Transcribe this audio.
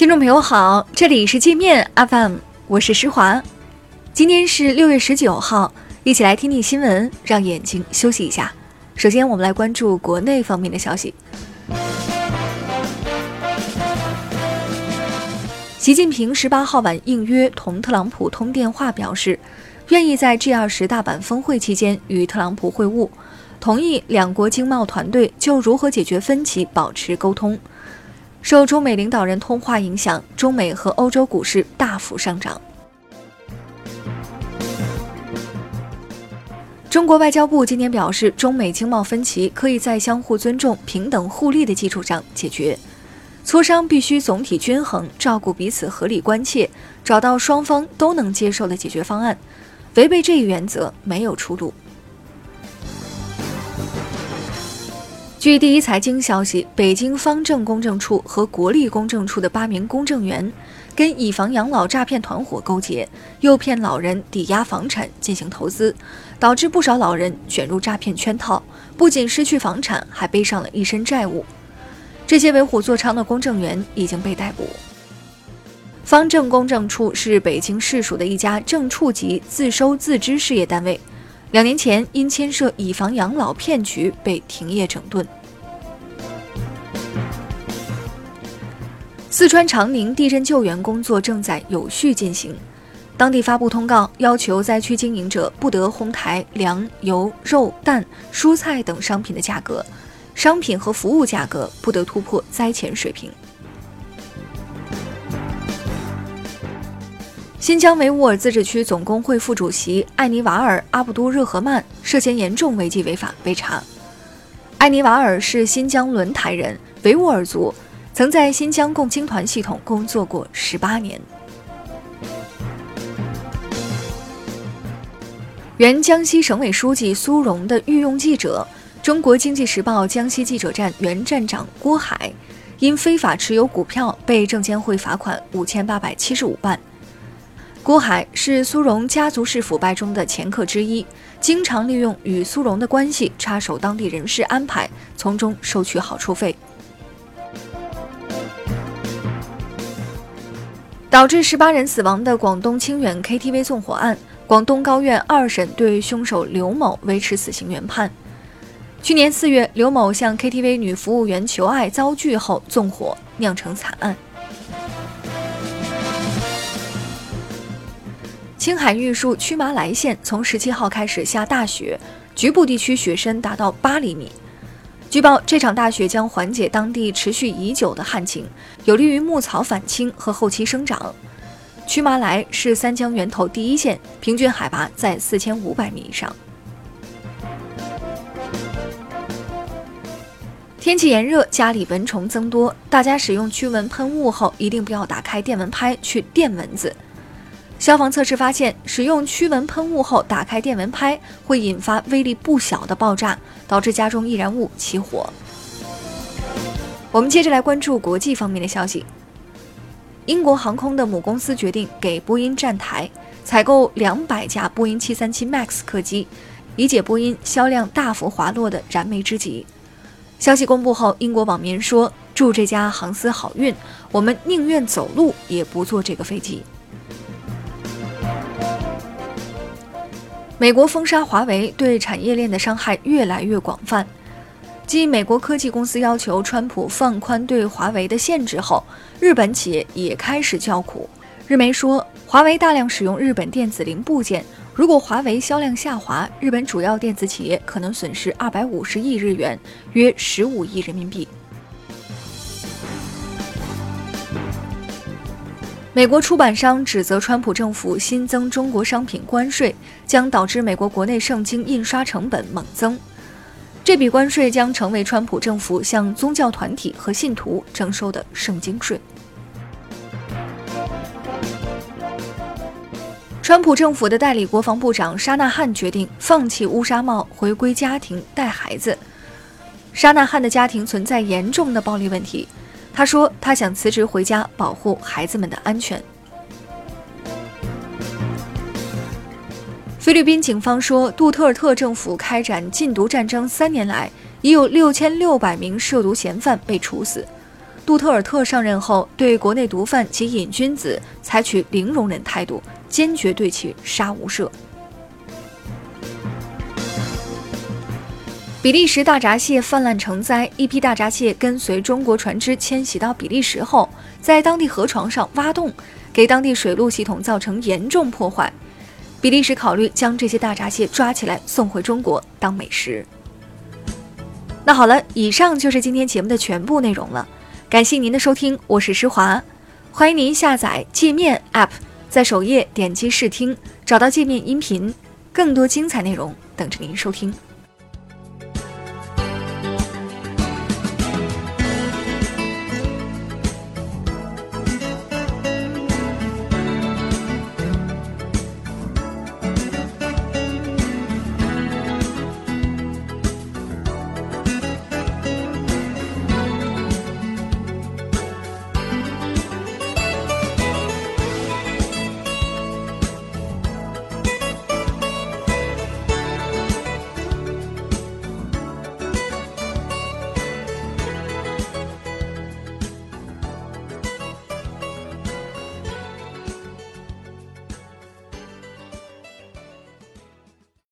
听众朋友好，这里是界面 FM，我是施华。今天是六月十九号，一起来听听新闻，让眼睛休息一下。首先，我们来关注国内方面的消息。习近平十八号晚应约同特朗普通电话，表示愿意在 G 二十大阪峰会期间与特朗普会晤，同意两国经贸团队就如何解决分歧保持沟通。受中美领导人通话影响，中美和欧洲股市大幅上涨。中国外交部今天表示，中美经贸分歧可以在相互尊重、平等互利的基础上解决，磋商必须总体均衡，照顾彼此合理关切，找到双方都能接受的解决方案。违背这一原则，没有出路。据第一财经消息，北京方正公证处和国立公证处的八名公证员，跟以房养老诈骗团伙勾结，诱骗老人抵押房产进行投资，导致不少老人卷入诈骗圈套，不仅失去房产，还背上了一身债务。这些为虎作伥的公证员已经被逮捕。方正公证处是北京市属的一家正处级自收自支事业单位。两年前，因牵涉以房养老骗局被停业整顿。四川长宁地震救援工作正在有序进行，当地发布通告，要求灾区经营者不得哄抬粮、油、肉、蛋、蔬菜等商品的价格，商品和服务价格不得突破灾前水平。新疆维吾尔自治区总工会副主席艾尼瓦尔·阿布都热合曼涉嫌严重违纪违法被查。艾尼瓦尔是新疆轮台人，维吾尔族，曾在新疆共青团系统工作过十八年。原江西省委书记苏荣的御用记者、中国经济时报江西记者站原站长郭海，因非法持有股票被证监会罚款五千八百七十五万。郭海是苏荣家族式腐败中的前客之一，经常利用与苏荣的关系插手当地人事安排，从中收取好处费，导致十八人死亡的广东清远 KTV 纵火案，广东高院二审对凶手刘某维持死刑原判。去年四月，刘某向 KTV 女服务员求爱遭拒后纵火，酿成惨案。青海玉树曲麻来县从十七号开始下大雪，局部地区雪深达到八厘米。据报，这场大雪将缓解当地持续已久的旱情，有利于牧草返青和后期生长。曲麻来是三江源头第一县，平均海拔在四千五百米以上。天气炎热，家里蚊虫增多，大家使用驱蚊喷雾后，一定不要打开电蚊拍去电蚊子。消防测试发现，使用驱蚊喷雾后打开电蚊拍会引发威力不小的爆炸，导致家中易燃物起火。我们接着来关注国际方面的消息。英国航空的母公司决定给波音站台，采购两百架波音737 MAX 客机，以解波音销量大幅滑落的燃眉之急。消息公布后，英国网民说：“祝这家航司好运，我们宁愿走路也不坐这个飞机。”美国封杀华为对产业链的伤害越来越广泛。继美国科技公司要求川普放宽对华为的限制后，日本企业也开始叫苦。日媒说，华为大量使用日本电子零部件，如果华为销量下滑，日本主要电子企业可能损失二百五十亿日元，约十五亿人民币。美国出版商指责川普政府新增中国商品关税，将导致美国国内圣经印刷成本猛增。这笔关税将成为川普政府向宗教团体和信徒征收的圣经税。川普政府的代理国防部长沙纳汉决定放弃乌纱帽，回归家庭带孩子。沙纳汉的家庭存在严重的暴力问题。他说：“他想辞职回家，保护孩子们的安全。”菲律宾警方说，杜特尔特政府开展禁毒战争三年来，已有六千六百名涉毒嫌犯被处死。杜特尔特上任后，对国内毒贩及瘾君子采取零容忍态度，坚决对其杀无赦。比利时大闸蟹泛滥成灾，一批大闸蟹跟随中国船只迁徙到比利时后，在当地河床上挖洞，给当地水路系统造成严重破坏。比利时考虑将这些大闸蟹抓起来送回中国当美食。那好了，以上就是今天节目的全部内容了，感谢您的收听，我是施华，欢迎您下载界面 App，在首页点击试听，找到界面音频，更多精彩内容等着您收听。